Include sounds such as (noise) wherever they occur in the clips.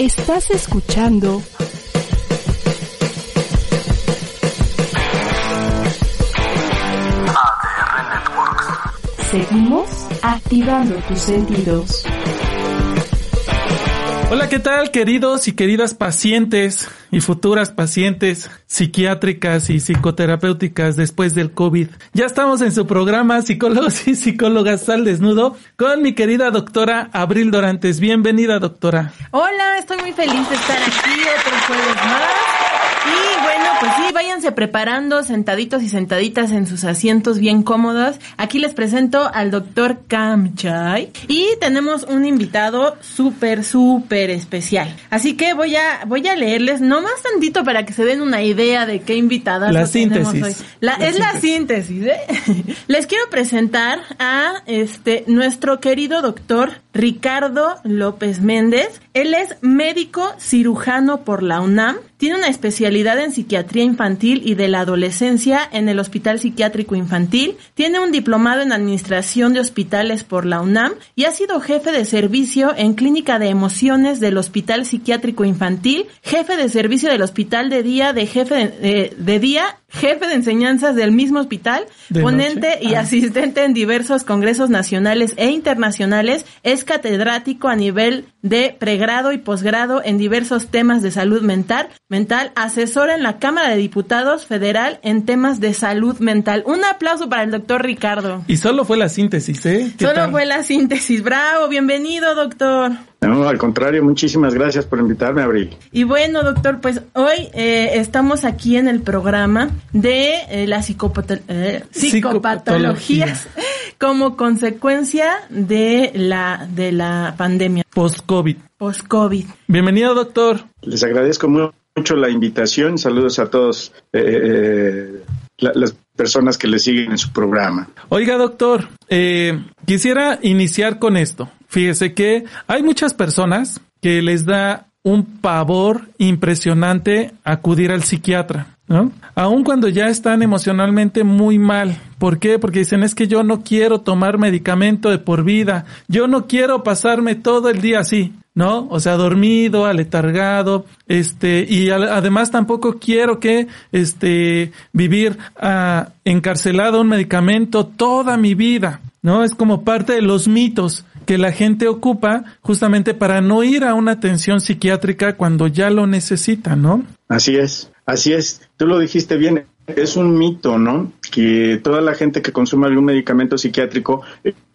Estás escuchando. Seguimos activando tus sentidos. Hola, ¿qué tal queridos y queridas pacientes y futuras pacientes psiquiátricas y psicoterapéuticas después del COVID? Ya estamos en su programa Psicólogos y Psicólogas al Desnudo con mi querida doctora Abril Dorantes. Bienvenida, doctora. Hola, estoy muy feliz de estar aquí otro jueves más. Y bueno, pues sí, váyanse preparando sentaditos y sentaditas en sus asientos bien cómodos. Aquí les presento al doctor Kamchay y tenemos un invitado súper, súper especial. Así que voy a, voy a leerles nomás tantito para que se den una idea de qué invitada La tenemos síntesis. hoy. La- La es la síntesis, ¿eh? (laughs) Les quiero presentar a este nuestro querido doctor Ricardo López Méndez. Él es médico cirujano por la UNAM. Tiene una especialidad en psiquiatría infantil y de la adolescencia en el Hospital Psiquiátrico Infantil. Tiene un diplomado en administración de hospitales por la UNAM y ha sido jefe de servicio en clínica de emociones del Hospital Psiquiátrico Infantil, jefe de servicio del Hospital de día, de jefe de, de- de día, jefe de enseñanzas del mismo hospital, De ponente y Ah. asistente en diversos congresos nacionales e internacionales, es catedrático a nivel de pregrado y posgrado en diversos temas de salud mental, mental, asesora en la Cámara de Diputados Federal en temas de salud mental. Un aplauso para el doctor Ricardo. Y solo fue la síntesis, ¿eh? ¿Qué Solo tal? fue la síntesis. Bravo, bienvenido, doctor. No, al contrario, muchísimas gracias por invitarme, Abril. Y bueno, doctor, pues hoy eh, estamos aquí en el programa de eh, las eh, psicopatologías (laughs) como consecuencia de la de la pandemia Post-COVID. post-COVID. Bienvenido, doctor. Les agradezco mu- mucho la invitación. Saludos a todos eh, eh, la- las personas que le siguen en su programa. Oiga, doctor, eh, quisiera iniciar con esto. Fíjese que hay muchas personas que les da un pavor impresionante acudir al psiquiatra, ¿no? Aun cuando ya están emocionalmente muy mal. ¿Por qué? Porque dicen es que yo no quiero tomar medicamento de por vida. Yo no quiero pasarme todo el día así. ¿no? O sea, dormido, aletargado, este, y además tampoco quiero que, este, vivir ah, encarcelado un medicamento toda mi vida, ¿no? Es como parte de los mitos que la gente ocupa justamente para no ir a una atención psiquiátrica cuando ya lo necesita, ¿no? Así es, así es. Tú lo dijiste bien. Es un mito, ¿no? Que toda la gente que consume algún medicamento psiquiátrico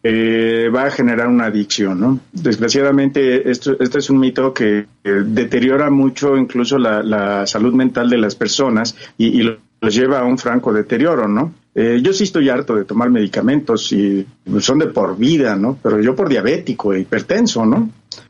eh, va a generar una adicción, ¿no? Desgraciadamente, esto, este es un mito que deteriora mucho incluso la, salud mental de las personas y, y lo- los lleva a un franco deterioro, ¿no? Eh, yo sí estoy harto de tomar medicamentos y son de por vida, ¿no? Pero yo por diabético e hipertenso, ¿no?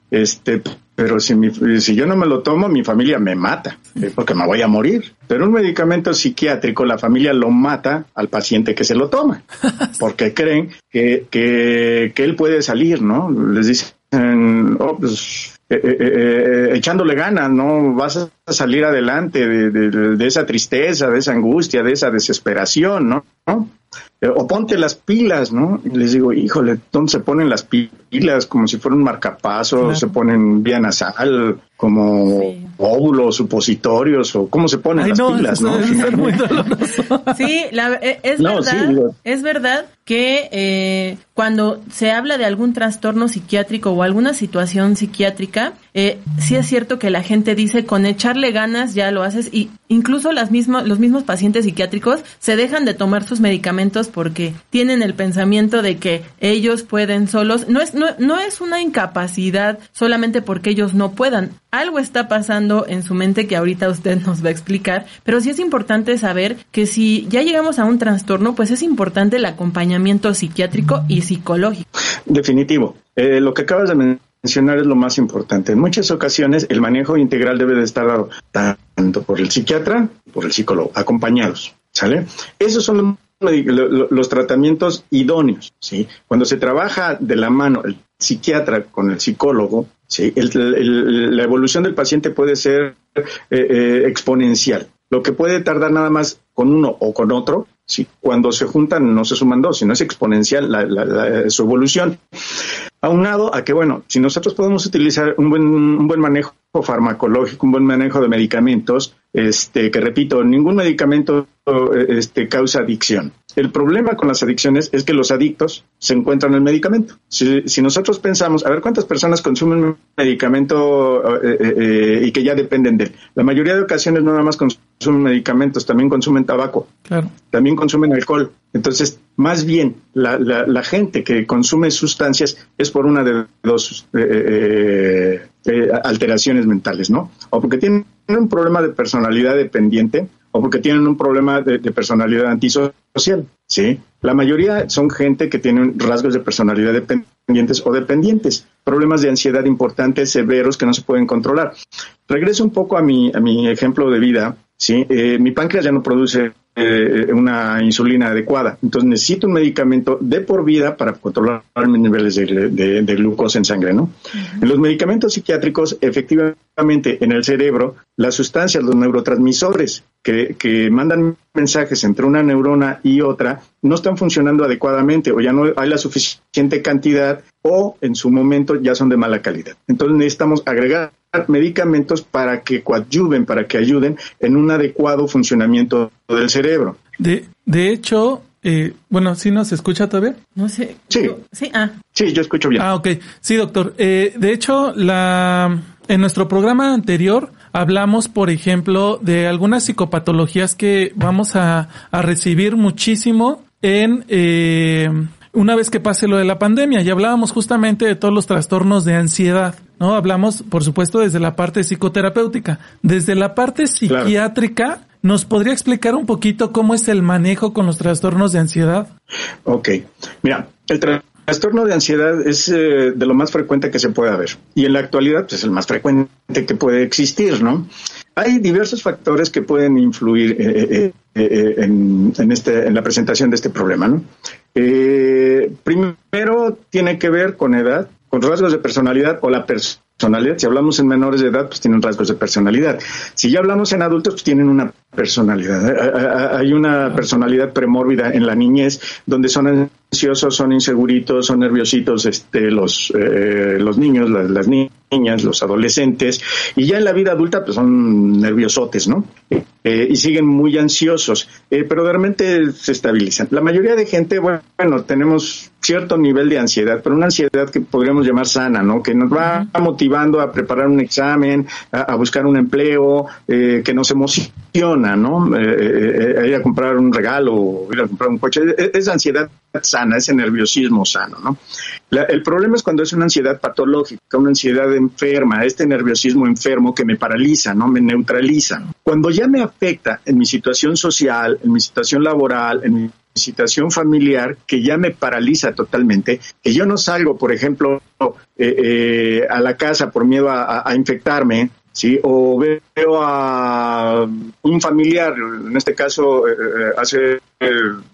Este, pero si, mi- si yo no me lo tomo, mi familia me mata, eh, porque me voy a morir. Pero un medicamento psiquiátrico, la familia lo mata al paciente que se lo toma, (laughs) porque creen que, que, que él puede salir, ¿no? Les dicen, oh, pues, eh, eh, eh, echándole ganas, ¿no? Vas a salir adelante de, de- de esa tristeza, de esa angustia, de esa desesperación, ¿no? ¿No? Eh, O ponte las pilas, ¿no? Y les digo, híjole, ¿dónde se ponen las pilas? Como si fuera un marcapaso, Claro. se ponen vía nasal, como Sí. óvulos, supositorios, o cómo se ponen Ay, las no, pilas, ¿no? (laughs) Sí, la- eh, es No, verdad, sí, digo- es verdad que eh, cuando se habla de algún trastorno psiquiátrico o alguna situación psiquiátrica, eh, sí es cierto que la gente dice con echarle ganas ya lo haces y incluso las mismas, los mismos pacientes psiquiátricos se dejan de tomar sus medicamentos porque tienen el pensamiento de que ellos pueden solos. No es, no, no es una incapacidad solamente porque ellos no puedan. Algo está pasando en su mente que ahorita usted nos va a explicar, pero sí es importante saber que si ya llegamos a un trastorno, pues es importante el acompañamiento psiquiátrico y psicológico. Definitivo. Eh, lo que acabas de mencionar es lo más importante. En muchas ocasiones el manejo integral debe de estar dado tanto por el psiquiatra, por el psicólogo, acompañados. ¿Sale? Esos son los los tratamientos idóneos, ¿sí? Cuando se trabaja de la mano el psiquiatra con el psicólogo, ¿sí? La evolución del paciente puede ser eh, eh, exponencial. Lo que puede tardar nada más con uno o con otro, ¿sí? cuando se juntan no se suman dos, sino es exponencial la- la- la- su evolución. Aunado a que, bueno, si nosotros podemos utilizar un buen, un buen manejo farmacológico, un buen manejo de medicamentos, este, que repito, ningún medicamento este, causa adicción. El problema con las adicciones es que los adictos se encuentran en el medicamento. Si, nosotros pensamos, a ver cuántas personas consumen medicamento eh, eh, eh, y que ya dependen de él. La mayoría de ocasiones no nada más consumen medicamentos, también consumen tabaco, claro. también consumen alcohol. Entonces, más bien, la, la, gente que consume sustancias es por una de dos alteraciones mentales, ¿no? O porque tienen un problema de personalidad dependiente o porque tienen un problema de, personalidad antisocial, ¿sí? La mayoría son gente que tienen rasgos de personalidad dependientes o dependientes, problemas de ansiedad importantes, severos que no se pueden controlar. Regreso un poco a mi, a mi ejemplo de vida, ¿sí? Eh, mi páncreas ya no produce eh, una insulina adecuada. Entonces necesito un medicamento de por vida para controlar mis niveles de, glucosa en sangre, ¿no? En los medicamentos psiquiátricos, efectivamente, en el cerebro, las sustancias, los neurotransmisores que, que mandan mensajes entre una neurona y otra no están funcionando adecuadamente o ya no hay la suficiente cantidad o en su momento ya son de mala calidad. Entonces necesitamos agregar medicamentos para que coadyuven, para que ayuden en un adecuado funcionamiento del cerebro. De, de hecho, eh, bueno, ¿sí nos escucha todavía? No sé. Sí. Sí, ah. Sí, yo escucho bien. Ah, ok. Sí, doctor. Eh, de hecho, la, en nuestro programa anterior hablamos, por ejemplo, de algunas psicopatologías que vamos a, a recibir muchísimo en, eh, una vez que pase lo de la pandemia. Y hablábamos justamente de todos los trastornos de ansiedad. ¿no? Hablamos, por supuesto, desde la parte psicoterapéutica. Desde la parte psiquiátrica, ¿nos podría explicar un poquito cómo es el manejo con los trastornos de ansiedad? Ok. Mira, el trastorno de ansiedad es eh, de lo más frecuente que se puede ver. Y en la actualidad, pues es el más frecuente que puede existir, ¿no? Hay diversos factores que pueden influir eh, eh, en, en, este, en la presentación de este problema, ¿no? Primero tiene que ver con edad, con rasgos de personalidad o la personalidad. Si hablamos en menores de edad, pues tienen rasgos de personalidad. Si ya hablamos en adultos, pues tienen una personalidad. Hay una personalidad premórbida en la niñez donde son ansiosos, son inseguritos, son nerviositos este, los, eh, los niños, las, niñas, los adolescentes. Y ya en la vida adulta, pues son nerviosotes, ¿no? Eh, y siguen muy ansiosos, eh, pero realmente se estabilizan. La mayoría de gente, bueno, tenemos cierto nivel de ansiedad, pero una ansiedad que podríamos llamar sana, ¿no? Que nos va motivando a preparar un examen, a, buscar un empleo, eh, que nos emociona, ¿no? ir a comprar un regalo, ir a comprar un coche. Es, ansiedad sana, ese nerviosismo sano, ¿no? el problema es cuando es una ansiedad patológica, una ansiedad enferma, este nerviosismo enfermo que me paraliza, ¿no? Me neutraliza. Cuando ya me afecta en mi situación social, en mi situación laboral, en mi situación familiar que ya me paraliza totalmente, que yo no salgo, por ejemplo, eh, eh, a la casa por miedo a, infectarme, ¿sí? O veo a un familiar, en este caso, eh, hace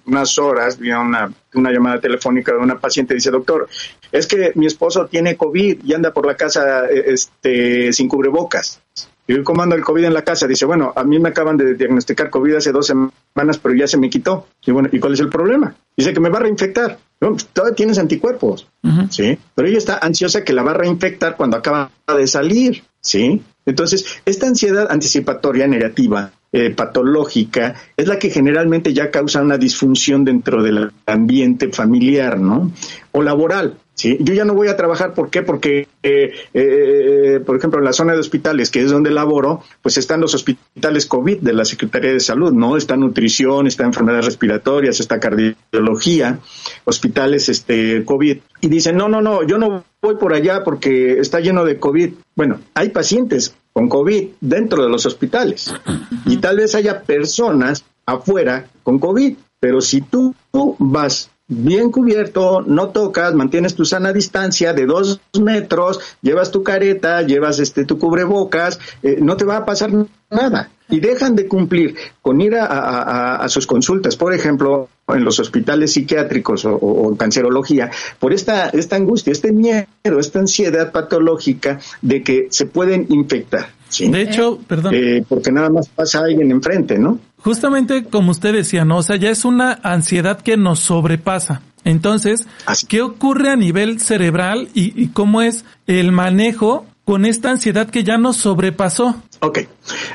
unas horas vi una, una llamada telefónica de una paciente, dice, doctor, es que mi esposo tiene COVID y anda por la casa este, sin cubrebocas. ¿Y cómo anda el COVID en la casa? Dice, bueno, a mí me acaban de diagnosticar COVID hace dos semanas, pero ya se me quitó. Y bueno, ¿y cuál es el problema? Dice que me va a reinfectar. Pues, todavía tienes anticuerpos, ¿sí? Pero ella está ansiosa que la va a reinfectar cuando acaba de salir, ¿sí? Entonces, esta ansiedad anticipatoria negativa, eh, patológica, es la que generalmente ya causa una disfunción dentro del ambiente familiar, ¿no? O laboral. ¿sí? Yo ya no voy a trabajar, ¿por qué? Porque, eh, eh, por ejemplo, en la zona de hospitales, que es donde laboro, pues están los hospitales COVID de la Secretaría de Salud, ¿no? Está nutrición, está enfermedades respiratorias, está cardiología, hospitales este, COVID. Y dicen, no, no, no, yo no voy por allá porque está lleno de COVID. Bueno, hay pacientes con COVID dentro de los hospitales. Y tal vez haya personas afuera con COVID, pero si tú vas bien cubierto, no tocas, mantienes tu sana distancia de dos metros, llevas tu careta, llevas este tu cubrebocas, eh, no te va a pasar nada. Y dejan de cumplir con ir a, sus consultas, por ejemplo, en los hospitales psiquiátricos o, cancerología, por esta, esta angustia, este miedo, esta ansiedad patológica de que se pueden infectar. De hecho, perdón. Eh, porque nada más pasa alguien enfrente, ¿no? Justamente como usted decía, ¿no? O sea, ya es una ansiedad que nos sobrepasa. Entonces, ¿qué ocurre a nivel cerebral y, cómo es el manejo con esta ansiedad que ya nos sobrepasó? Ok,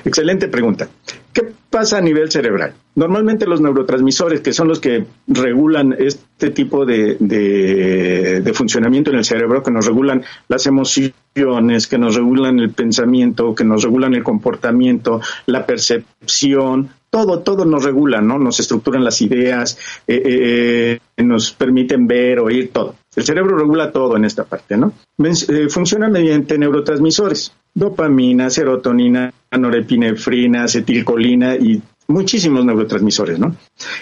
excelente pregunta. ¿Qué pasa a nivel cerebral? Normalmente los neurotransmisores, que son los que regulan este tipo de, de, funcionamiento en el cerebro, que nos regulan las emociones, que nos regulan el pensamiento, que nos regulan el comportamiento, la percepción, todo, todo nos regula, ¿no? Nos estructuran las ideas, eh, eh, eh, nos permiten ver, oír, todo. El cerebro regula todo en esta parte, ¿no? funciona mediante neurotransmisores dopamina, serotonina, norepinefrina, acetilcolina y muchísimos neurotransmisores, ¿no?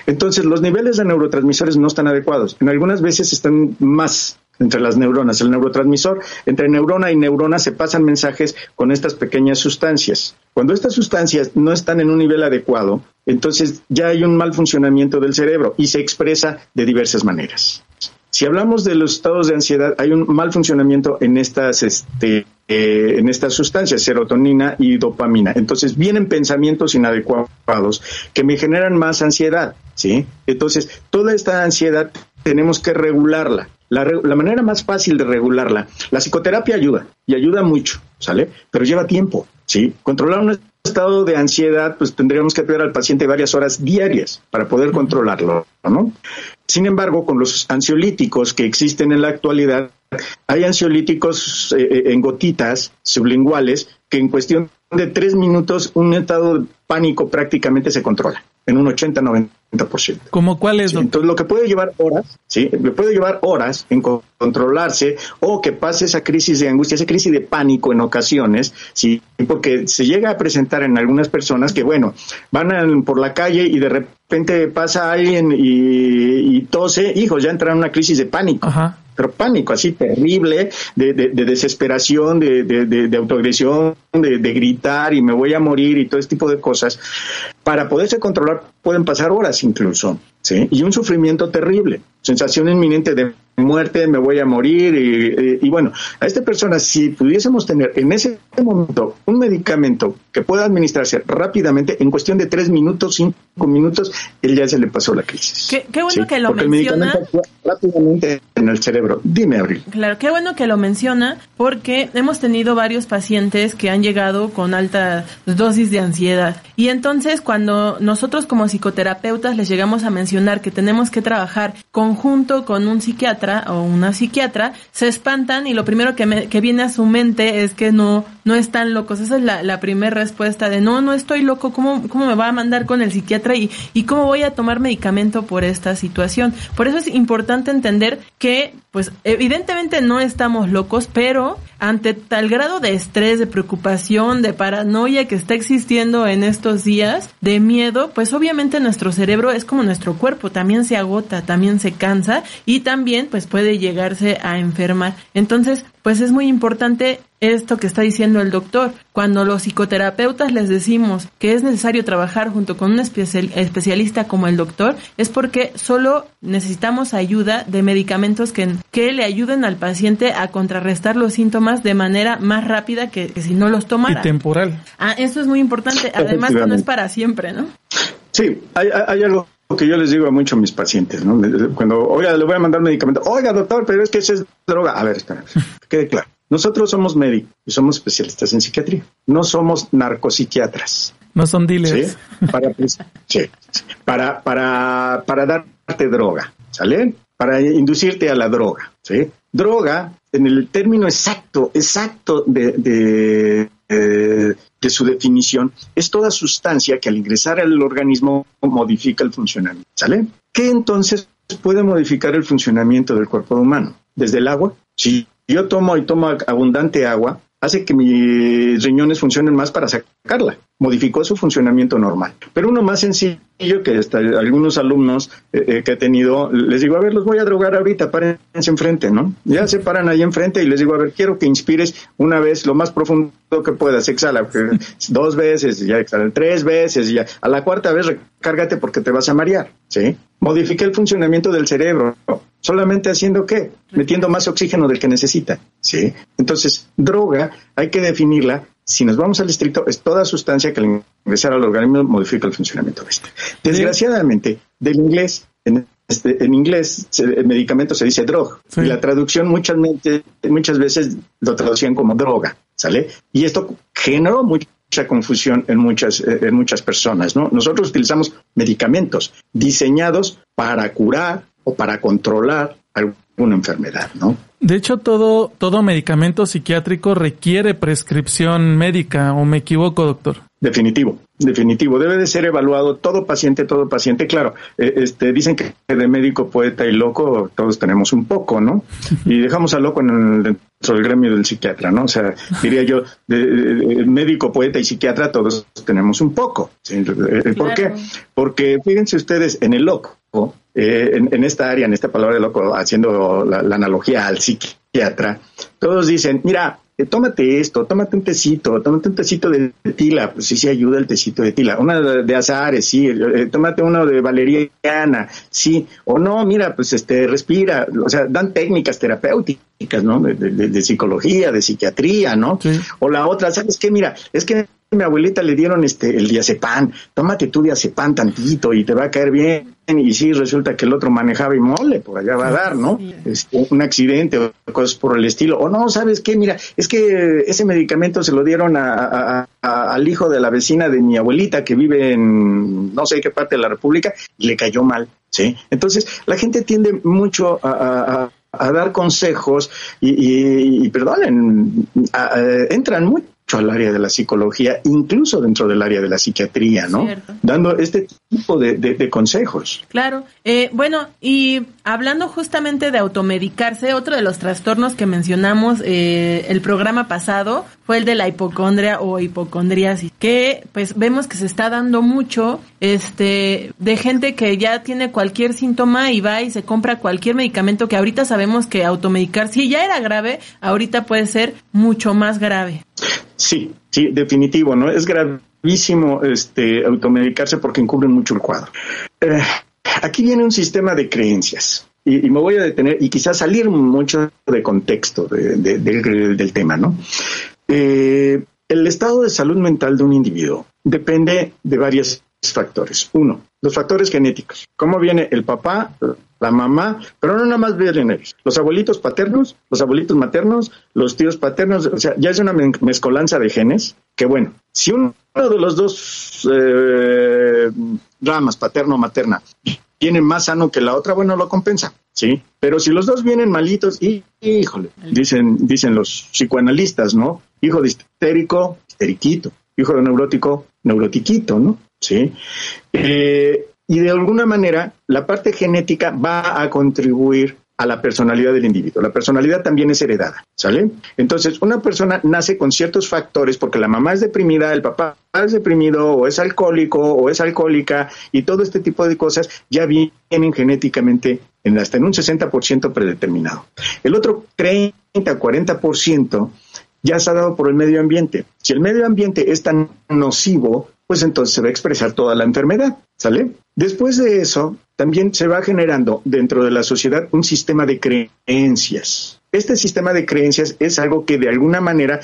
Entonces, los niveles de neurotransmisores no están adecuados. En algunas veces están más entre las neuronas. El neurotransmisor, entre neurona y neurona se pasan mensajes con estas pequeñas sustancias. Cuando estas sustancias no están en un nivel adecuado, entonces ya hay un mal funcionamiento del cerebro y se expresa de diversas maneras. Si hablamos de los estados de ansiedad, hay un mal funcionamiento en estas, este, eh, en estas sustancias, serotonina y dopamina. Entonces vienen pensamientos inadecuados que me generan más ansiedad, ¿sí? Entonces, toda esta ansiedad tenemos que regularla. La, la, manera más fácil de regularla, la psicoterapia ayuda y ayuda mucho, ¿sale? Pero lleva tiempo, ¿sí? Controlar un estado de ansiedad, pues tendríamos que cuidar al paciente varias horas diarias para poder controlarlo, ¿no? Sin embargo, con los ansiolíticos que existen en la actualidad, hay ansiolíticos eh, eh, en gotitas sublinguales que en cuestión de tres minutos un estado de pánico prácticamente se controla en un 80-90%. ¿Cómo cuál es? Entonces, lo que puede llevar horas, ¿sí? Le puede llevar horas en controlarse o que pase esa crisis de angustia, esa crisis de pánico en ocasiones, ¿sí? Porque se llega a presentar en algunas personas que, bueno, van por la calle y de repente pasa alguien y, y tose, hijos, ya entra en una crisis de pánico. Ajá pánico así terrible, de, de, de desesperación, de, de autoagresión, de, gritar y me voy a morir y todo este tipo de cosas, para poderse controlar pueden pasar horas incluso, ¿sí? Y un sufrimiento terrible, sensación inminente de muerte, me voy a morir y, bueno, a esta persona si pudiésemos tener en ese momento un medicamento que pueda administrarse rápidamente en cuestión de tres minutos, cinco minutos, él ya se le pasó la crisis. Qué, bueno que lo menciona. rápidamente en el cerebro. Dime, Abril. Claro, qué bueno que lo menciona porque hemos tenido varios pacientes que han llegado con alta dosis de ansiedad y entonces cuando nosotros como psicoterapeutas les llegamos a mencionar que tenemos que trabajar conjunto con un psiquiatra o una psiquiatra, se espantan y lo primero que, que viene a su mente es que no, no están locos. Esa es la, la primera respuesta de no, no estoy loco, ¿cómo, cómo me va a mandar con el psiquiatra y, y cómo voy a tomar medicamento por esta situación? Por eso es importante entender que, pues, evidentemente no estamos locos, pero ante tal grado de estrés, de preocupación, de paranoia que está existiendo en estos días, de miedo, pues obviamente nuestro cerebro es como nuestro cuerpo, también se agota, también se cansa y también pues puede llegarse a enfermar. Entonces, pues es muy importante esto que está diciendo el doctor. Cuando los psicoterapeutas les decimos que es necesario trabajar junto con un especialista como el doctor, es porque solo necesitamos ayuda de medicamentos que, que le ayuden al paciente a contrarrestar los síntomas de manera más rápida que, si no los tomara. Y temporal. Ah, eso es muy importante. Además que no es para siempre, ¿no? Sí, hay, hay algo que yo les digo a muchos mis pacientes, ¿no? Cuando, oiga, le voy a mandar medicamento, oiga, doctor, pero es que esa es droga. A ver, espera, quede claro. Nosotros somos médicos y somos especialistas en psiquiatría. No somos narcopsiquiatras. No son dealers. ¿Sí? (laughs) sí. Para, para, para darte droga, ¿sale? Para inducirte a la droga, ¿sí? Droga, en el término exacto, exacto de, de, de su definición, es toda sustancia que al ingresar al organismo modifica el funcionamiento, ¿sale? ¿Qué entonces puede modificar el funcionamiento del cuerpo humano? Desde el agua, si yo tomo y tomo abundante agua, hace que mis riñones funcionen más para sacarla. Modificó su funcionamiento normal. Pero uno más sencillo que hasta algunos alumnos eh, eh, que he tenido, les digo, a ver, los voy a drogar ahorita, párense enfrente, ¿no? Ya se paran ahí enfrente y les digo, a ver, quiero que inspires una vez lo más profundo que puedas, exhala, (laughs) dos veces, ya exhala, tres veces, ya a la cuarta vez recárgate porque te vas a marear, ¿sí? Modifique el funcionamiento del cerebro solamente haciendo qué? Metiendo más oxígeno del que necesita, ¿sí? Entonces, droga hay que definirla, si nos vamos al estricto, es toda sustancia que al ingresar al organismo modifica el funcionamiento de este. Desgraciadamente, del inglés, en, este, en inglés, el medicamento se dice drug, y la traducción muchas, muchas veces lo traducían como droga, ¿sale? Y esto generó mucha confusión en muchas, eh, en muchas personas, ¿no? Nosotros utilizamos medicamentos diseñados para curar o para controlar alguna enfermedad, ¿no? De hecho, todo, todo medicamento psiquiátrico requiere prescripción médica, ¿o me equivoco, doctor? Definitivo, definitivo. Debe de ser evaluado todo paciente, todo paciente. Claro, eh, este, dicen que de médico, poeta y loco todos tenemos un poco, ¿no? (laughs) Y dejamos a loco en el, dentro del gremio del psiquiatra, ¿no? O sea, diría yo, de, médico, poeta y psiquiatra todos tenemos un poco. Eh, ¿Por qué? Porque fíjense ustedes, en el loco, eh, en, esta área, en esta palabra de loco, haciendo la analogía al psiquiatra, todos dicen, mira, eh, tómate esto, tómate un tecito, tómate un tecito de tila, pues sí, sí ayuda el tecito de tila, una de, azares, sí, eh, tómate uno de valeriana, sí, o no, mira, pues este, respira, o sea, dan técnicas terapéuticas, ¿no? De, psicología, de psiquiatría, ¿no? O la otra, ¿sabes qué? Mira, es que mi abuelita le dieron este el diazepam, tómate tu diazepam tantito y te va a caer bien. Y sí, resulta que el otro manejaba y mole, por allá va a dar, ¿no? Este, un accidente o cosas por el estilo. O no, ¿sabes qué? Mira, es que ese medicamento se lo dieron a, al hijo de la vecina de mi abuelita que vive en no sé qué parte de la República y le cayó mal, ¿sí? Entonces, la gente tiende mucho a, dar consejos y, y, perdonen, entran muy al área de la psicología, incluso dentro del área de la psiquiatría, ¿no? Dando este tipo de, consejos. Claro. Eh, bueno, y hablando justamente de automedicarse, otro de los trastornos que mencionamos eh, el programa pasado fue el de la hipocondria o hipocondriasis, que pues vemos que se está dando mucho este de gente que ya tiene cualquier síntoma y va y se compra cualquier medicamento que ahorita sabemos que automedicar si ya era grave, ahorita puede ser mucho más grave. Sí, sí, definitivo, ¿no? Es gravísimo este automedicarse porque encubre mucho el cuadro. Eh, aquí viene un sistema de creencias. Y, me voy a detener y quizás salir mucho de contexto del, tema, ¿no? Eh, el estado de salud mental de un individuo depende de varios factores. Uno, los factores genéticos. ¿Cómo viene el papá, la mamá? Pero no nada más vienen ellos. Los abuelitos paternos, los abuelitos maternos, los tíos paternos. O sea, ya es una mezcolanza de genes que, bueno, si uno de los dos eh, ramas, paterno o materna, viene más sano que la otra, bueno, lo compensa, ¿sí? Pero si los dos vienen malitos, y, híjole, dicen, dicen los psicoanalistas, ¿no? Hijo de histérico, histeriquito. Hijo de neurótico, neurotiquito, ¿no? ¿sí? Eh, y de alguna manera la parte genética va a contribuir a la personalidad del individuo. La personalidad también es heredada, ¿sale? Entonces, una persona nace con ciertos factores porque la mamá es deprimida, el papá es deprimido o es alcohólico o es alcohólica y todo este tipo de cosas ya vienen genéticamente en hasta en un 60% predeterminado. El otro 30 40% ya está dado por el medio ambiente. Si el medio ambiente es tan nocivo, pues entonces se va a expresar toda la enfermedad, ¿sale? Después de eso, también se va generando dentro de la sociedad un sistema de creencias. Este sistema de creencias es algo que de alguna manera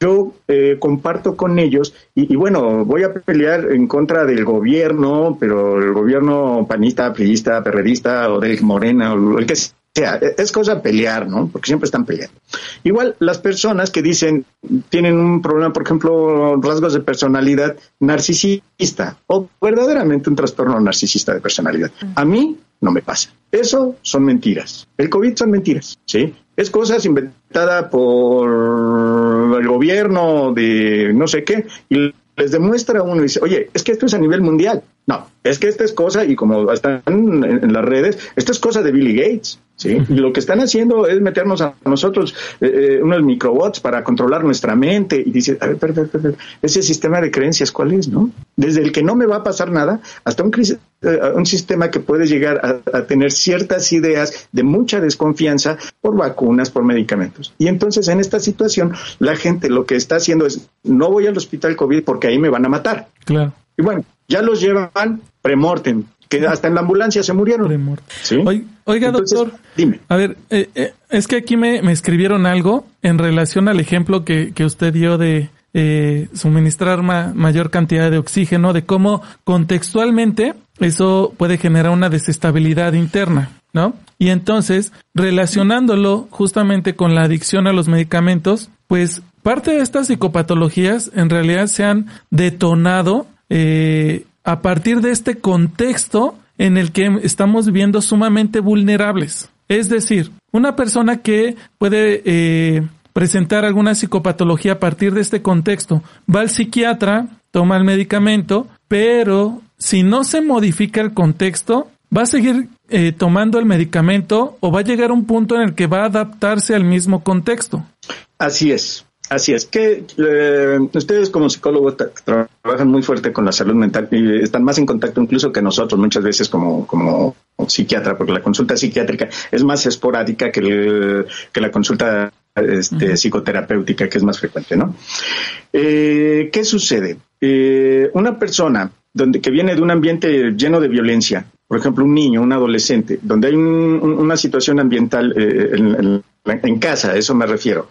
yo eh, comparto con ellos y, bueno, voy a pelear en contra del gobierno, pero el gobierno panista, priista, perredista o del Morena o el que sea, e-, es cosa pelear, ¿no? Porque siempre están peleando. Igual las personas que dicen tienen un problema, por ejemplo, rasgos de personalidad narcisista o verdaderamente un trastorno narcisista de personalidad. A mí no me pasa. Eso son mentiras. El COVID son mentiras, ¿sí? Es cosas inventada por el gobierno de no sé qué y les demuestra uno y dice, oye, es que esto es a nivel mundial. No, es que esta es cosa, y como están en, las redes, esto es cosa de Billy Gates. ¿Sí? Y lo que están haciendo es meternos a nosotros eh, eh, unos microbots para controlar nuestra mente. Y dice, a ver, ese sistema de creencias, ¿cuál es? no Desde el que no me va a pasar nada hasta un, eh, un sistema que puede llegar a, tener ciertas ideas de mucha desconfianza por vacunas, por medicamentos. Y entonces en esta situación la gente lo que está haciendo es, no voy al hospital COVID porque ahí me van a matar. Claro. Y bueno, ya los llevan premortem, que hasta en la ambulancia se murieron. Oiga, doctor, dime. A ver, eh, eh, es que aquí me, escribieron algo en relación al ejemplo que, que usted dio de eh, suministrar mayor cantidad de oxígeno, de cómo contextualmente eso puede generar una desestabilidad interna, ¿no? Y entonces, relacionándolo justamente con la adicción a los medicamentos, pues parte de estas psicopatologías en realidad se han detonado eh, a partir de este contexto en el que estamos viviendo sumamente vulnerables. Es decir, una persona que puede eh, presentar alguna psicopatología a partir de este contexto va al psiquiatra, toma el medicamento, pero si no se modifica el contexto, va a seguir eh, tomando el medicamento o va a llegar a un punto en el que va a adaptarse al mismo contexto. Así es. Así es que eh, ustedes como psicólogos trabajan muy fuerte con la salud mental y están más en contacto incluso que nosotros muchas veces como, como psiquiatra, porque la consulta psiquiátrica es más esporádica que, que la consulta este, psicoterapéutica, que es más frecuente, ¿no? Eh, ¿Qué sucede? Eh, una persona donde, que viene de un ambiente lleno de violencia, por ejemplo, un niño, un adolescente, donde hay una situación ambiental en, en, casa, a eso me refiero,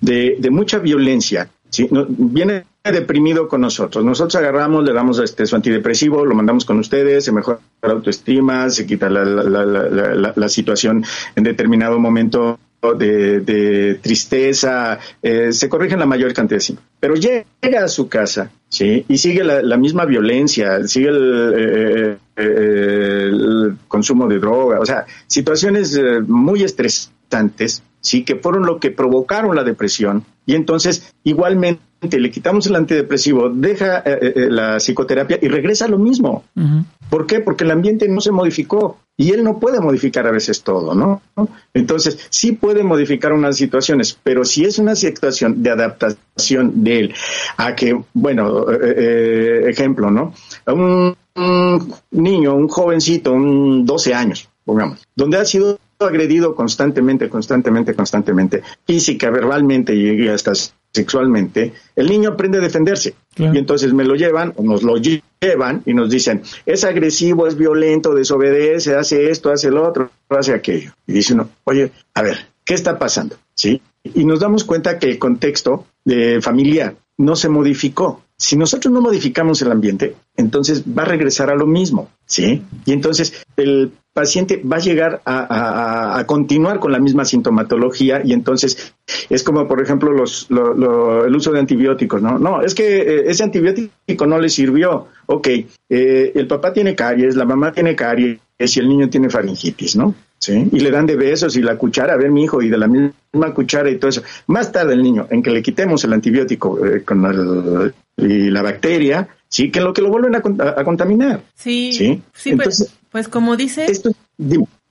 de, de mucha violencia, ¿sí? viene deprimido con nosotros. Nosotros agarramos, le damos este, su antidepresivo, lo mandamos con ustedes, se mejora la autoestima, se quita la, la, la, la situación en determinado momento de, tristeza, eh, se corrigen la mayor cantidad de síntomas. Pero llega a su casa, ¿sí? Y sigue la, misma violencia, sigue eh, eh, el, consumo de droga, o sea, situaciones muy estresantes, ¿sí? Que fueron lo que provocaron la depresión. Y entonces, igualmente, le quitamos el antidepresivo, deja la psicoterapia y regresa a lo mismo. ¿Por qué? Porque el ambiente no se modificó y él no puede modificar a veces todo, ¿no? Entonces, sí puede modificar unas situaciones, pero si es una situación de adaptación de él a que, bueno, eh, eh, ejemplo, ¿no? Un, un, niño, un jovencito, un 12 años, pongamos, donde ha sido agredido constantemente, constantemente, constantemente, física, verbalmente y hasta sexualmente, el niño aprende a defenderse. Y entonces me lo llevan o nos lo llevan y nos dicen, es agresivo, es violento, desobedece, hace esto, hace lo otro, hace aquello. Y dice uno, oye, a ver, ¿qué está pasando? ¿Sí? Y nos damos cuenta que el contexto de familiar no se modificó. Si nosotros no modificamos el ambiente, entonces va a regresar a lo mismo, ¿sí? Y entonces el paciente va a llegar a, continuar con la misma sintomatología y entonces es como, por ejemplo, los, el uso de antibióticos, ¿no? No, es que eh, ese antibiótico no le sirvió. Ok, eh, el papá tiene caries, la mamá tiene caries y el niño tiene faringitis, ¿no? ¿Sí? Y le dan de besos y la cuchara, a ver mi hijo, y de la misma cuchara y todo eso. Más tarde el niño, en que le quitemos el antibiótico eh, con el, y la bacteria, sí, que lo que lo vuelven a, contaminar. Sí, sí, sí pues, pues, como dice... Esto,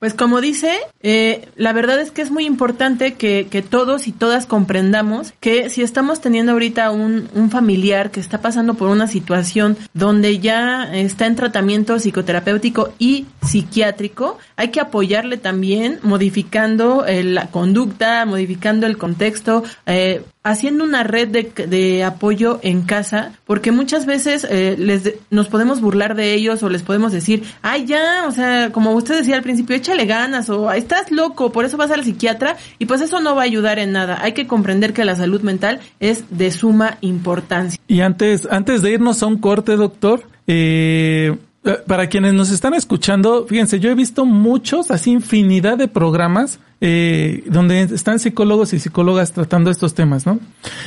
pues como dice, eh, la verdad es que es muy importante que, que, todos y todas comprendamos que si estamos teniendo ahorita un, un, familiar que está pasando por una situación donde ya está en tratamiento psicoterapéutico y psiquiátrico, hay que apoyarle también modificando eh, la conducta, modificando el contexto, eh, haciendo una red de, apoyo en casa, porque muchas veces eh, les nos podemos burlar de ellos o les podemos decir, ay ya, o sea, como usted decía al principio, échale ganas o estás loco, por eso vas al psiquiatra y pues eso no va a ayudar en nada. Hay que comprender que la salud mental es de suma importancia. Y antes, antes de irnos a un corte, doctor, eh, eh, para quienes nos están escuchando, fíjense, yo he visto muchos, así infinidad de programas eh, donde están psicólogos y psicólogas tratando estos temas, ¿no?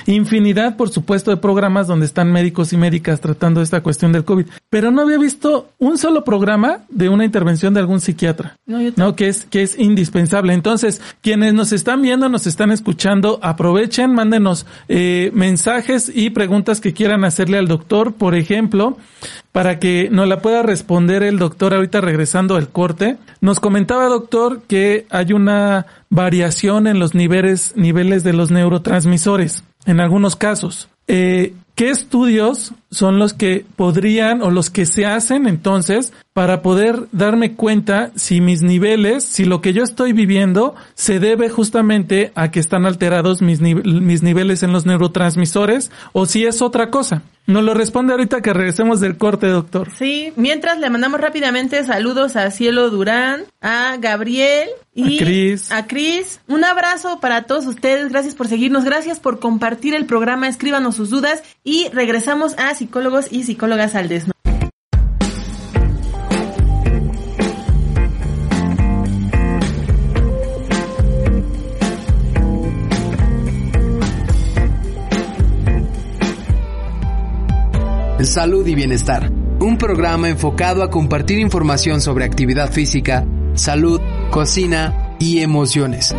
Infinidad, por supuesto, de programas donde están médicos y médicas tratando esta cuestión del COVID. Pero no había visto un solo programa de una intervención de algún psiquiatra, ¿no? ¿no? Que es, que es indispensable. Entonces, quienes nos están viendo, nos están escuchando, aprovechen, mándenos eh, mensajes y preguntas que quieran hacerle al doctor, por ejemplo, para que nos la pueda responder el doctor ahorita regresando al corte. Nos comentaba, doctor, que hay una variación en los niveles, niveles de los neurotransmisores, en algunos casos. Eh, ¿Qué estudios son los que podrían o los que se hacen entonces para poder darme cuenta si mis niveles, si lo que yo estoy viviendo se debe justamente a que están alterados mis, mis niveles en los neurotransmisores o si es otra cosa? Nos lo responde ahorita que regresemos del corte, doctor. Sí, mientras le mandamos rápidamente saludos a Cielo Durán, a Gabriel y a Cris. A Cris. Un abrazo para todos ustedes. Gracias por seguirnos. Gracias por compartir el programa. Escríbanos sus dudas y regresamos a Psicólogos y Psicólogas al Desnudo. Salud y Bienestar, un programa enfocado a compartir información sobre actividad física, salud, cocina y emociones.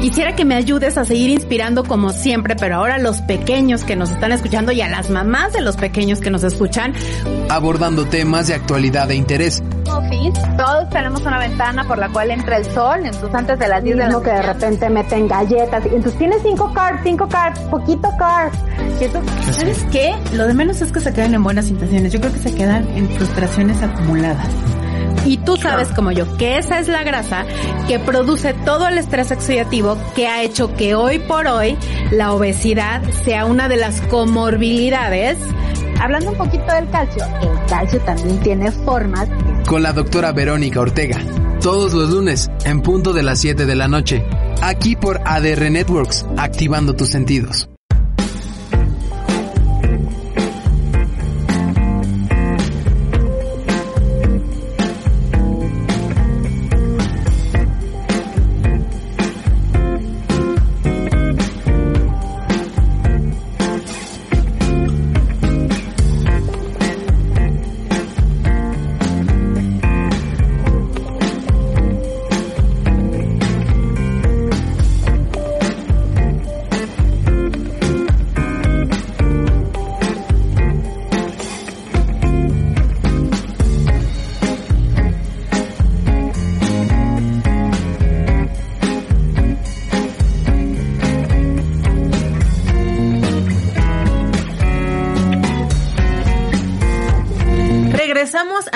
Quisiera que me ayudes a seguir inspirando como siempre, pero ahora a los pequeños que nos están escuchando y a las mamás de los pequeños que nos escuchan. Abordando temas de actualidad e interés. Todos tenemos una ventana por la cual entra el sol, entonces antes de las 10 de la que de repente meten galletas, entonces tienes cinco cards, cinco cards, poquito cards. ¿Sabes qué? Lo de menos es que se queden en buenas intenciones, yo creo que se quedan en frustraciones acumuladas. Y tú sabes como yo que esa es la grasa que produce todo el estrés oxidativo que ha hecho que hoy por hoy la obesidad sea una de las comorbilidades. Hablando un poquito del calcio, el calcio también tiene formas. Con la doctora Verónica Ortega, todos los lunes en punto de las 7 de la noche, aquí por ADR Networks, activando tus sentidos.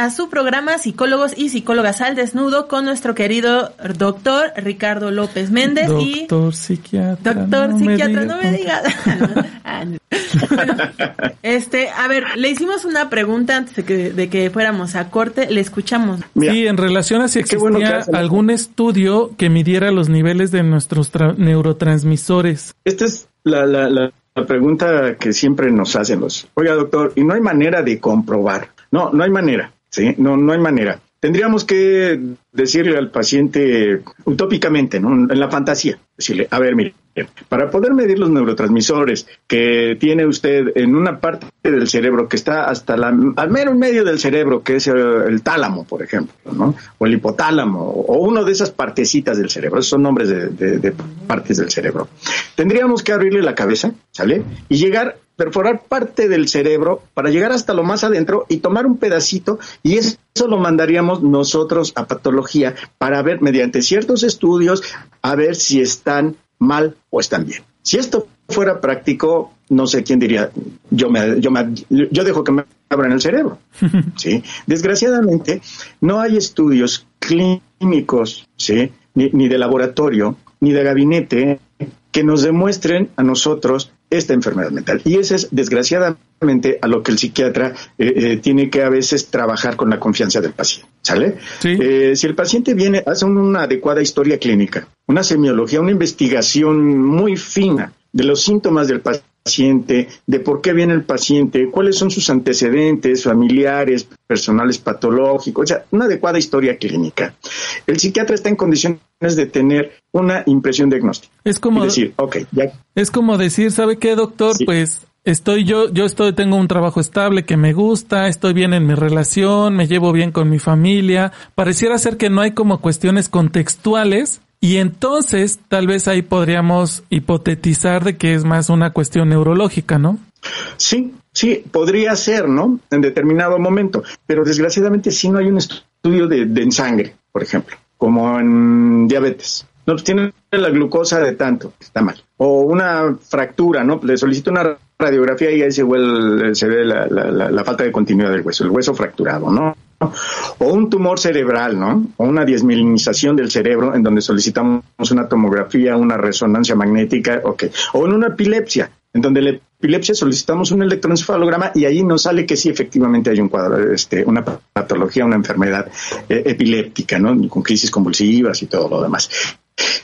A su programa Psicólogos y Psicólogas al Desnudo con nuestro querido doctor Ricardo López Méndez y... Doctor psiquiatra. Doctor no psiquiatra, me no me digas. (laughs) este, a ver, le hicimos una pregunta antes de que, de que fuéramos a corte, le escuchamos. sí, en relación a si existía algún estudio que midiera los niveles de nuestros neurotransmisores. Esta es la, la, la pregunta que siempre nos hacen los. Oiga, doctor, y no hay manera de comprobar. No, no hay manera. ¿Sí? No, no hay manera. Tendríamos que decirle al paciente utópicamente, ¿no? En la fantasía, decirle, a ver, mire, para poder medir los neurotransmisores que tiene usted en una parte del cerebro que está hasta la, al mero medio del cerebro, que es el, tálamo, por ejemplo, ¿no? O el hipotálamo, o una de esas partecitas del cerebro, esos son nombres de, de partes del cerebro. Tendríamos que abrirle la cabeza, ¿sale? Y llegar perforar parte del cerebro para llegar hasta lo más adentro y tomar un pedacito y eso lo mandaríamos nosotros a patología para ver mediante ciertos estudios a ver si están mal o están bien. Si esto fuera práctico, no sé quién diría, yo me, yo me, yo dejo que me abran el cerebro. (laughs) ¿sí? Desgraciadamente, no hay estudios clínicos, ¿sí? ni, ni de laboratorio, ni de gabinete que nos demuestren a nosotros esta enfermedad mental. Y ese es, desgraciadamente, a lo que el psiquiatra eh, eh, tiene que a veces trabajar con la confianza del paciente. ¿Sale? Eh, si el paciente viene, hace una adecuada historia clínica, una semiología, una investigación muy fina de los síntomas del paciente, de por qué viene el paciente, cuáles son sus antecedentes familiares, personales patológicos, o sea, una adecuada historia clínica. El psiquiatra está en condiciones de tener una impresión diagnóstica. Es como decir, ok, ya. Es como decir, ¿sabe qué, doctor? Pues estoy yo, yo estoy, tengo un trabajo estable que me gusta, estoy bien en mi relación, me llevo bien con mi familia. Pareciera ser que no hay como cuestiones contextuales y entonces tal vez ahí podríamos hipotetizar de que es más una cuestión neurológica, ¿no? Sí, sí, podría ser, ¿no? En determinado momento, pero desgraciadamente sí no hay un estudio de, de en sangre, por ejemplo, como en diabetes. No, pues tiene la glucosa de tanto, está mal. O una fractura, ¿no? Le solicito una radiografía y ahí se, se ve la, la, la, falta de continuidad del hueso, el hueso fracturado, ¿no? O un tumor cerebral, ¿no? O una desmilinización del cerebro en donde solicitamos una tomografía, una resonancia magnética, ok. O en una epilepsia, en donde la epilepsia solicitamos un electroencefalograma y ahí nos sale que sí efectivamente hay un cuadro, este, una patología, una enfermedad eh, epiléptica, ¿no? Con crisis convulsivas y todo lo demás.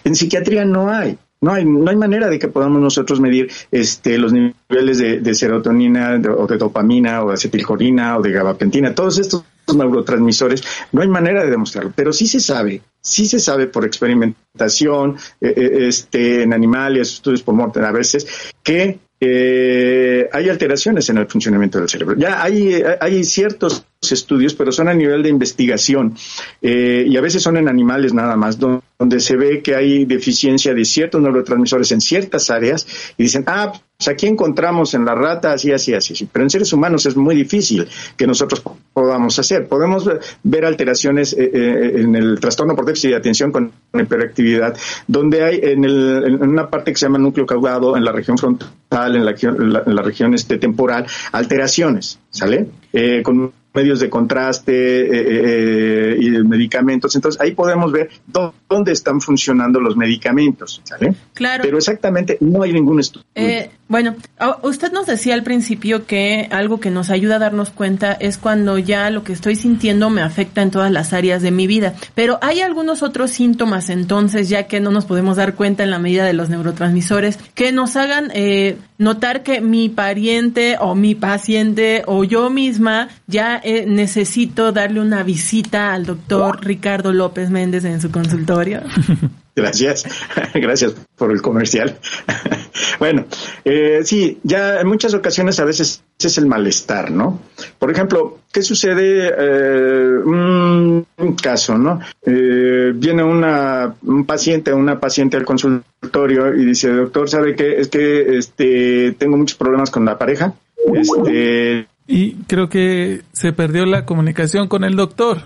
En psiquiatría no hay. No hay, no hay manera de que podamos nosotros medir este, los niveles de, serotonina o de dopamina o de acetilcolina o de gabapentina, todos estos neurotransmisores, no hay manera de demostrarlo, pero sí se sabe, sí se sabe por experimentación eh, eh, este, en animales, estudios por muerte a veces, que eh, hay alteraciones en el funcionamiento del cerebro. Ya hay, ciertos estudios, pero son a nivel de investigación eh, y a veces son en animales nada más, donde se ve que hay deficiencia de ciertos neurotransmisores en ciertas áreas y dicen, ah, pues aquí encontramos en la rata así, así, así, así. Pero en seres humanos es muy difícil que nosotros podamos hacer. Podemos ver alteraciones eh, eh, en el trastorno por déficit de atención con hiperactividad, donde hay en, el, una parte que se llama núcleo caudado, en la región frontal, en la, en la, región este, temporal, alteraciones, ¿sale? Eh, con medios de contraste eh, eh, y medicamentos. Entonces ahí podemos ver dónde están funcionando los medicamentos, ¿sale? Claro. Pero exactamente no hay ningún estudio. Eh, bueno, usted nos decía al principio que algo que nos ayuda a darnos cuenta es cuando ya lo que estoy sintiendo me afecta en todas las áreas de mi vida. Pero hay algunos otros síntomas entonces, ya que no nos podemos dar cuenta en la medida de los neurotransmisores, que nos hagan eh, notar que mi pariente o mi paciente o yo misma ya eh, necesito darle una visita al doctor Ricardo López Méndez en su consultorio. (laughs) Gracias, (laughs) gracias por el comercial. (laughs) bueno, eh, sí, ya en muchas ocasiones a veces es el malestar, ¿no? Por ejemplo, ¿qué sucede? Eh, un caso, ¿no? Eh, viene una, un paciente, una paciente al consultorio y dice, doctor, ¿sabe qué? Es que este, tengo muchos problemas con la pareja. Este, y creo que se perdió la comunicación con el doctor.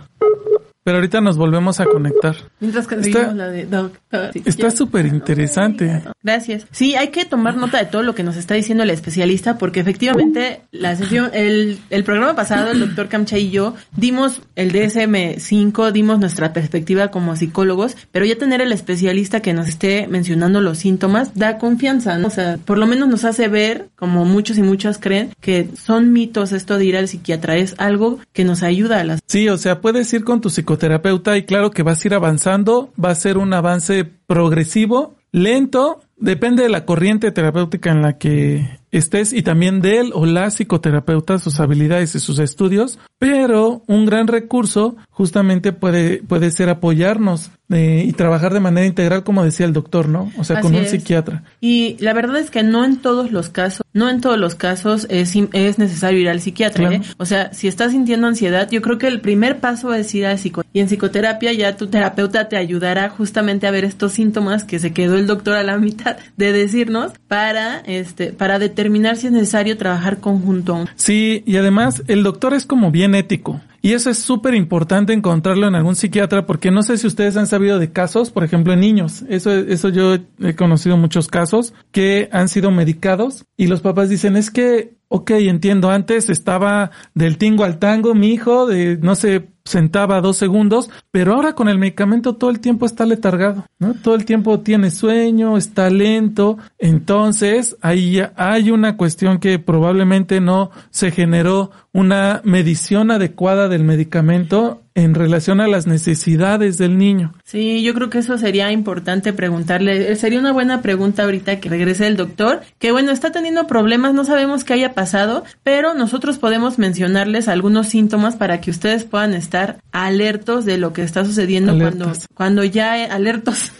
Pero ahorita nos volvemos a conectar. Mientras que está, la de doctor. Está súper interesante. Gracias. Sí, hay que tomar nota de todo lo que nos está diciendo el especialista, porque efectivamente la sesión, el, el programa pasado, el doctor Camcha y yo dimos el DSM-5, dimos nuestra perspectiva como psicólogos, pero ya tener el especialista que nos esté mencionando los síntomas da confianza, ¿no? O sea, por lo menos nos hace ver, como muchos y muchas creen, que son mitos esto de ir al psiquiatra, es algo que nos ayuda a las... Sí, o sea, puedes ir con tu psicólogo terapeuta y claro que vas a ir avanzando, va a ser un avance progresivo, lento, depende de la corriente terapéutica en la que estés y también de él o la psicoterapeuta, sus habilidades y sus estudios, pero un gran recurso justamente puede, puede ser apoyarnos eh, y trabajar de manera integral, como decía el doctor, ¿no? O sea, con un psiquiatra. Y la verdad es que no en todos los casos, no en todos los casos es, es necesario ir al psiquiatra, ¿eh? O sea, si estás sintiendo ansiedad, yo creo que el primer paso es ir al psico y en psicoterapia ya tu terapeuta te ayudará justamente a ver estos síntomas que se quedó el doctor a la (laughs) mitad de decirnos para este para determinar si es necesario trabajar conjunto. Sí, y además el doctor es como bien ético. Y eso es súper importante encontrarlo en algún psiquiatra porque no sé si ustedes han sabido de casos, por ejemplo, en niños. Eso, eso yo he conocido muchos casos que han sido medicados y los papás dicen es que, ok, entiendo, antes estaba del tingo al tango mi hijo, de no sé, sentaba dos segundos, pero ahora con el medicamento todo el tiempo está letargado, ¿no? Todo el tiempo tiene sueño, está lento, entonces ahí hay una cuestión que probablemente no se generó una medición adecuada del medicamento en relación a las necesidades del niño. Sí, yo creo que eso sería importante preguntarle. Sería una buena pregunta ahorita que regrese el doctor, que bueno, está teniendo problemas, no sabemos qué haya pasado, pero nosotros podemos mencionarles algunos síntomas para que ustedes puedan estar alertos de lo que está sucediendo cuando cuando ya alertos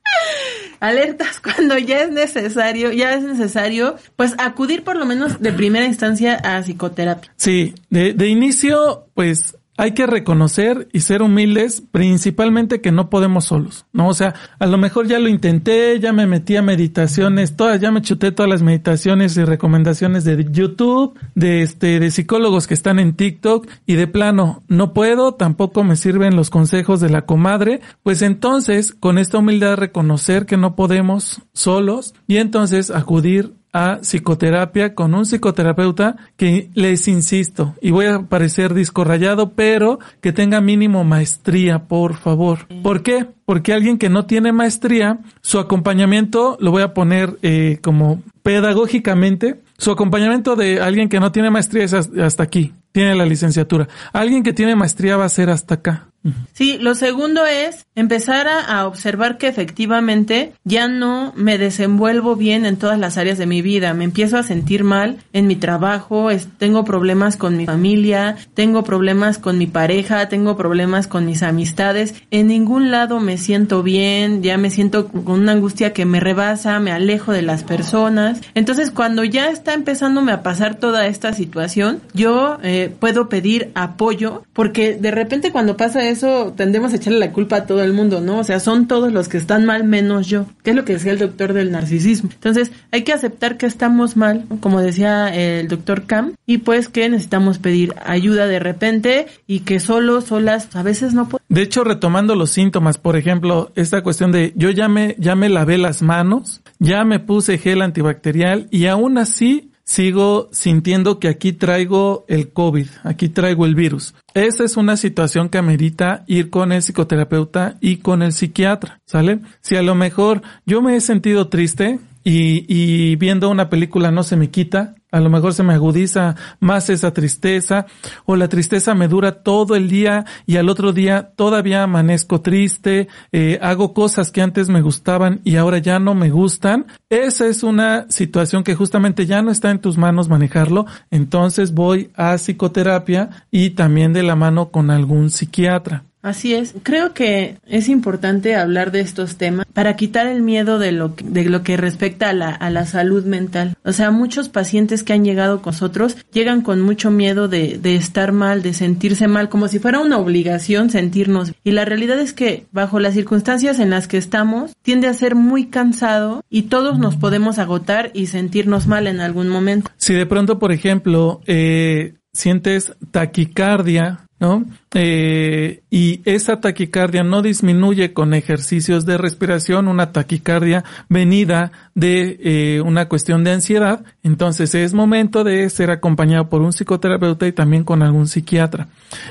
(laughs) alertas cuando ya es necesario, ya es necesario, pues acudir por lo menos de primera instancia a psicoterapia. Sí, de, de inicio, pues hay que reconocer y ser humildes, principalmente que no podemos solos, ¿no? O sea, a lo mejor ya lo intenté, ya me metí a meditaciones, todas, ya me chuté todas las meditaciones y recomendaciones de YouTube, de este, de psicólogos que están en TikTok y de plano, no puedo, tampoco me sirven los consejos de la comadre, pues entonces, con esta humildad reconocer que no podemos solos y entonces acudir a psicoterapia con un psicoterapeuta que les insisto, y voy a parecer disco rayado, pero que tenga mínimo maestría, por favor. ¿Por qué? Porque alguien que no tiene maestría, su acompañamiento, lo voy a poner eh, como pedagógicamente, su acompañamiento de alguien que no tiene maestría es hasta aquí, tiene la licenciatura. Alguien que tiene maestría va a ser hasta acá. Sí, lo segundo es empezar a, observar que efectivamente ya no me desenvuelvo bien en todas las áreas de mi vida. Me empiezo a sentir mal en mi trabajo, tengo problemas con mi familia, tengo problemas con mi pareja, tengo problemas con mis amistades. En ningún lado me siento bien, ya me siento con una angustia que me rebasa, me alejo de las personas. Entonces, cuando ya está empezándome a pasar toda esta situación, yo eh, puedo pedir apoyo, porque de repente cuando pasa eso tendemos a echarle la culpa a todo el mundo, ¿no? O sea, son todos los que están mal menos yo, que es lo que decía el doctor del narcisismo. Entonces, hay que aceptar que estamos mal, como decía el doctor Cam, y pues que necesitamos pedir ayuda de repente y que solo, solas, a veces no podemos. De hecho, retomando los síntomas, por ejemplo, esta cuestión de yo ya me, ya me lavé las manos, ya me puse gel antibacterial y aún así sigo sintiendo que aquí traigo el COVID, aquí traigo el virus. Esa es una situación que amerita ir con el psicoterapeuta y con el psiquiatra, ¿sale? Si a lo mejor yo me he sentido triste y, y viendo una película no se me quita, a lo mejor se me agudiza más esa tristeza o la tristeza me dura todo el día y al otro día todavía amanezco triste, eh, hago cosas que antes me gustaban y ahora ya no me gustan. Esa es una situación que justamente ya no está en tus manos manejarlo. Entonces voy a psicoterapia y también de la mano con algún psiquiatra. Así es. Creo que es importante hablar de estos temas para quitar el miedo de lo que, de lo que respecta a la, a la salud mental. O sea, muchos pacientes que han llegado con nosotros llegan con mucho miedo de, de estar mal, de sentirse mal, como si fuera una obligación sentirnos. Y la realidad es que bajo las circunstancias en las que estamos, tiende a ser muy cansado y todos nos podemos agotar y sentirnos mal en algún momento. Si de pronto, por ejemplo, eh, sientes taquicardia, ¿no? Eh, y esa taquicardia no disminuye con ejercicios de respiración, una taquicardia venida de eh, una cuestión de ansiedad, entonces es momento de ser acompañado por un psicoterapeuta y también con algún psiquiatra.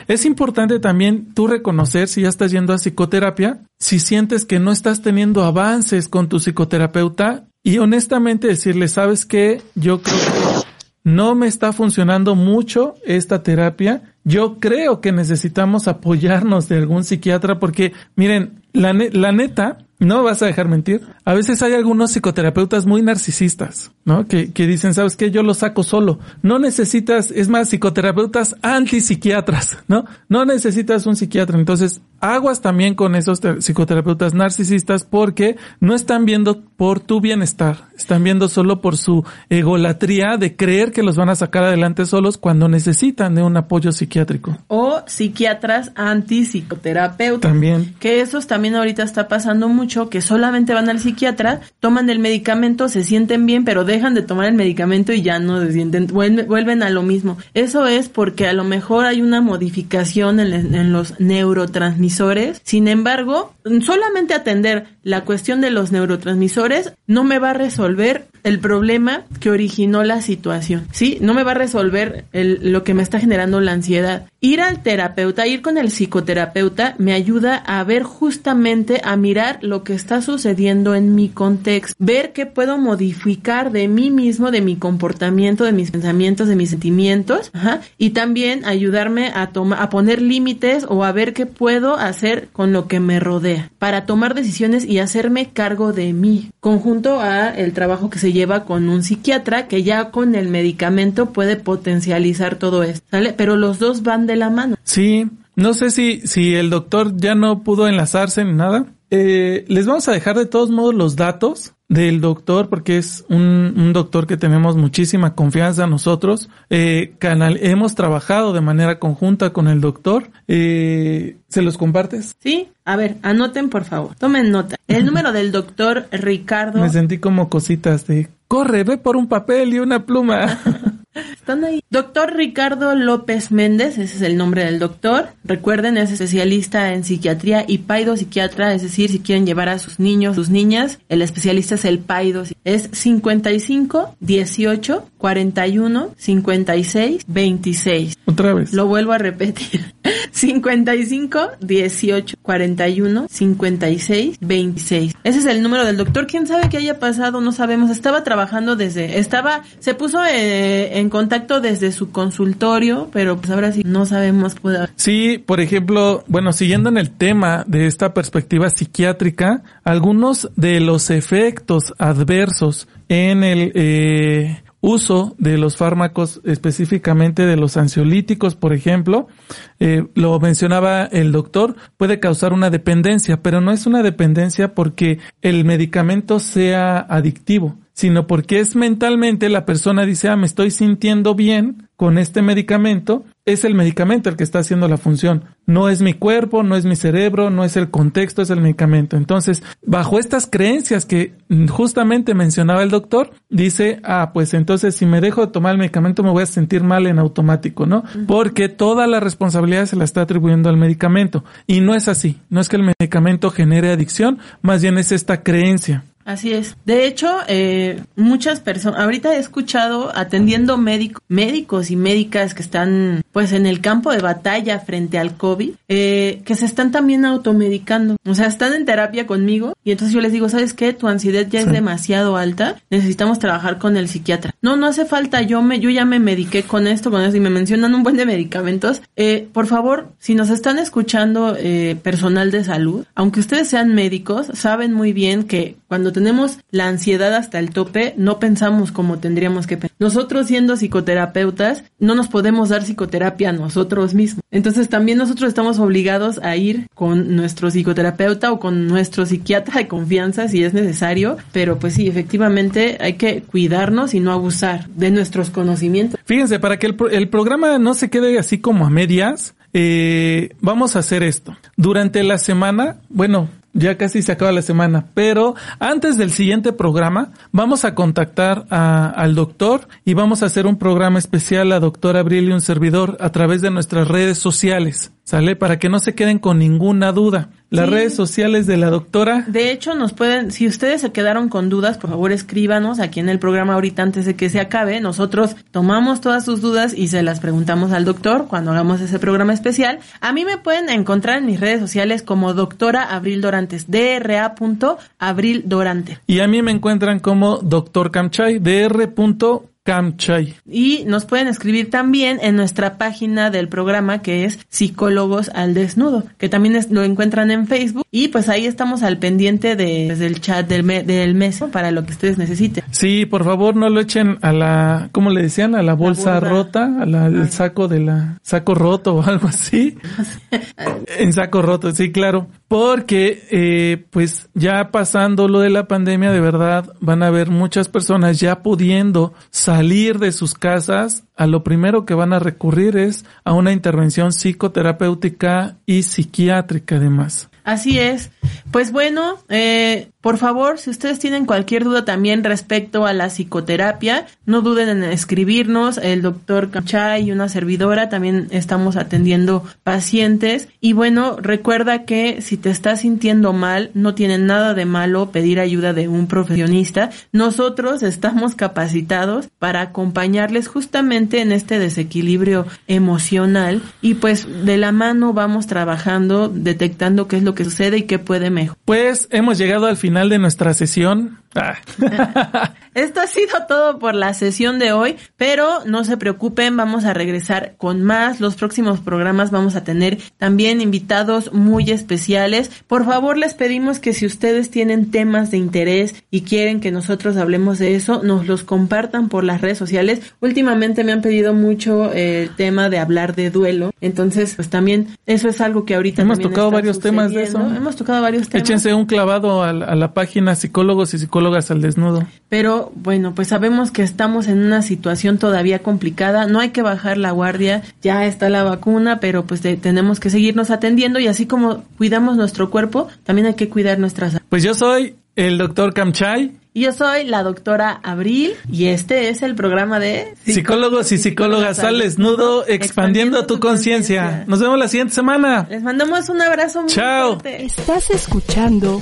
Es importante también tú reconocer si ya estás yendo a psicoterapia, si sientes que no estás teniendo avances con tu psicoterapeuta y honestamente decirle, ¿sabes qué? Yo creo que no me está funcionando mucho esta terapia. Yo creo que necesitamos apoyarnos de algún psiquiatra porque, miren, la, ne- la neta, no vas a dejar mentir. A veces hay algunos psicoterapeutas muy narcisistas, ¿no? Que, que dicen, ¿sabes qué? Yo lo saco solo. No necesitas, es más, psicoterapeutas antipsiquiatras, ¿no? No necesitas un psiquiatra. Entonces, aguas también con esos te- psicoterapeutas narcisistas porque no están viendo por tu bienestar. Están viendo solo por su egolatría de creer que los van a sacar adelante solos cuando necesitan de un apoyo psiquiátrico. O psiquiatras antipsicoterapeutas. También. Que esos también ahorita está pasando mucho, que solamente van al psiquiatra, toman el medicamento, se sienten bien, pero dejan de tomar el medicamento y ya no se sienten, vuelven, a lo mismo. Eso es porque a lo mejor hay una modificación en los neurotransmisores. Sin embargo, solamente atender la cuestión de los neurotransmisores no me va a resolver el problema que originó la situación, ¿sí? No me va a resolver lo que me está generando la ansiedad. Ir al terapeuta, ir con el psicoterapeuta, me ayuda a ver justamente, a mirar lo que está sucediendo en mi contexto, ver qué puedo modificar de mí mismo, de mi comportamiento, de mis pensamientos, de mis sentimientos, ajá, y también ayudarme a tomar, a poner límites o a ver qué puedo hacer con lo que me rodea, para tomar decisiones y hacerme cargo de mí, conjunto a el trabajo que se lleva con un psiquiatra que ya con el medicamento puede potencializar todo esto, ¿sale? Pero los dos van de la mano. Sí, no sé si, si el doctor ya no pudo enlazarse ni nada. Eh, les vamos a dejar de todos modos los datos del doctor porque es un, un doctor que tenemos muchísima confianza nosotros. Eh, canal, hemos trabajado de manera conjunta con el doctor. Eh, ¿Se los compartes? ¿Sí? A ver, anoten por favor. Tomen nota. El número del doctor Ricardo. Me sentí como cositas de corre, ve por un papel y una pluma. (laughs) Están ahí. Doctor Ricardo López Méndez, ese es el nombre del doctor. Recuerden, es especialista en psiquiatría y paido psiquiatra, es decir, si quieren llevar a sus niños, sus niñas, el especialista es el paido. Es 55 18 41 56 26. Otra vez. Lo vuelvo a repetir. (laughs) 55 18 41 56 26. Ese es el número del doctor. ¿Quién sabe qué haya pasado? No sabemos. Estaba trabajando desde, estaba, se puso eh, en contacto desde su consultorio, pero pues ahora sí no sabemos. Puede... Sí, por ejemplo, bueno, siguiendo en el tema de esta perspectiva psiquiátrica, algunos de los efectos adversos en el eh, uso de los fármacos, específicamente de los ansiolíticos, por ejemplo, eh, lo mencionaba el doctor, puede causar una dependencia, pero no es una dependencia porque el medicamento sea adictivo, sino porque es mentalmente la persona dice, ah, me estoy sintiendo bien con este medicamento, es el medicamento el que está haciendo la función. No es mi cuerpo, no es mi cerebro, no es el contexto, es el medicamento. Entonces, bajo estas creencias que justamente mencionaba el doctor, dice, ah, pues entonces si me dejo de tomar el medicamento me voy a sentir mal en automático, ¿no? Porque toda la responsabilidad se la está atribuyendo al medicamento. Y no es así. No es que el medicamento genere adicción, más bien es esta creencia. Así es. De hecho, eh, muchas personas, ahorita he escuchado atendiendo médicos, médicos y médicas que están pues en el campo de batalla frente al COVID, eh, que se están también automedicando. O sea, están en terapia conmigo y entonces yo les digo, ¿sabes qué? Tu ansiedad ya es demasiado alta, necesitamos trabajar con el psiquiatra. No, no hace falta, yo me, yo ya me mediqué con esto, con eso y me mencionan un buen de medicamentos. Eh, por favor, si nos están escuchando eh, personal de salud, aunque ustedes sean médicos, saben muy bien que cuando tenemos la ansiedad hasta el tope, no pensamos como tendríamos que pensar. Nosotros siendo psicoterapeutas, no nos podemos dar psicoterapia a nosotros mismos. Entonces también nosotros estamos obligados a ir con nuestro psicoterapeuta o con nuestro psiquiatra de confianza si es necesario, pero pues sí, efectivamente hay que cuidarnos y no abusar de nuestros conocimientos. Fíjense, para que el, programa no se quede así como a medias, eh, vamos a hacer esto. Durante la semana, bueno, ya casi se acaba la semana, pero antes del siguiente programa vamos a contactar al doctor y vamos a hacer un programa especial a doctor Abril y un servidor a través de nuestras redes sociales. ¿Sale? Para que no se queden con ninguna duda. Las Sí. redes sociales de la doctora. De hecho, nos pueden, si ustedes se quedaron con dudas, por favor escríbanos aquí en el programa ahorita antes de que se acabe. Nosotros tomamos todas sus dudas y se las preguntamos al doctor cuando hagamos ese programa especial. A mí me pueden encontrar en mis redes sociales como doctora Abril Dorantes, dra.abril Dorante. Y a mí me encuentran como doctor Camchay, dr. Camchay. Y nos pueden escribir también en nuestra página del programa que es Psicólogos al Desnudo, que también es- lo encuentran en Facebook. Y pues ahí estamos al pendiente de, pues, del chat del, me- del mes ¿no? para lo que ustedes necesiten. Sí, por favor no lo echen a la, ¿cómo le decían? A la bolsa burda. rota, la- al saco de la, saco roto o algo así. (laughs) en saco roto, sí, claro. Porque, eh, pues ya pasando lo de la pandemia, de verdad van a haber muchas personas ya pudiendo salir de sus casas. A lo primero que van a recurrir es a una intervención psicoterapéutica y psiquiátrica además. Así es. Pues bueno, eh, por favor, si ustedes tienen cualquier duda también respecto a la psicoterapia, no duden en escribirnos. El doctor Cachay y una servidora también estamos atendiendo pacientes. Y bueno, recuerda que si te estás sintiendo mal, no tiene nada de malo pedir ayuda de un profesionista. Nosotros estamos capacitados para acompañarles justamente en este desequilibrio emocional y pues de la mano vamos trabajando, detectando qué es lo que sucede y qué puede mejorar. Pues hemos llegado al final de nuestra sesión. Ah. (laughs) Esto ha sido todo por la sesión de hoy, pero no se preocupen, vamos a regresar con más. Los próximos programas vamos a tener también invitados muy especiales. Por favor, les pedimos que si ustedes tienen temas de interés y quieren que nosotros hablemos de eso, nos los compartan por las redes sociales. Últimamente me han pedido mucho eh, el tema de hablar de duelo, entonces pues también eso es algo que ahorita Hemos tocado está varios temas de eso. Hemos tocado varios temas. Échense un clavado a, la- a la página Psicólogos y Psicólogas al Desnudo. Pero bueno, pues sabemos que estamos en una situación todavía complicada, no hay que bajar la guardia, ya está la vacuna, pero pues de- tenemos que seguirnos atendiendo y así como cuidamos nuestro cuerpo, también hay que cuidar nuestra salud. Pues yo soy el doctor Camchay, Y Yo soy la doctora Abril y este es el programa de psicólogos y psicólogas al desnudo, expandiendo tu conciencia. Nos vemos la siguiente semana. Les mandamos un abrazo muy Chao. fuerte. Estás escuchando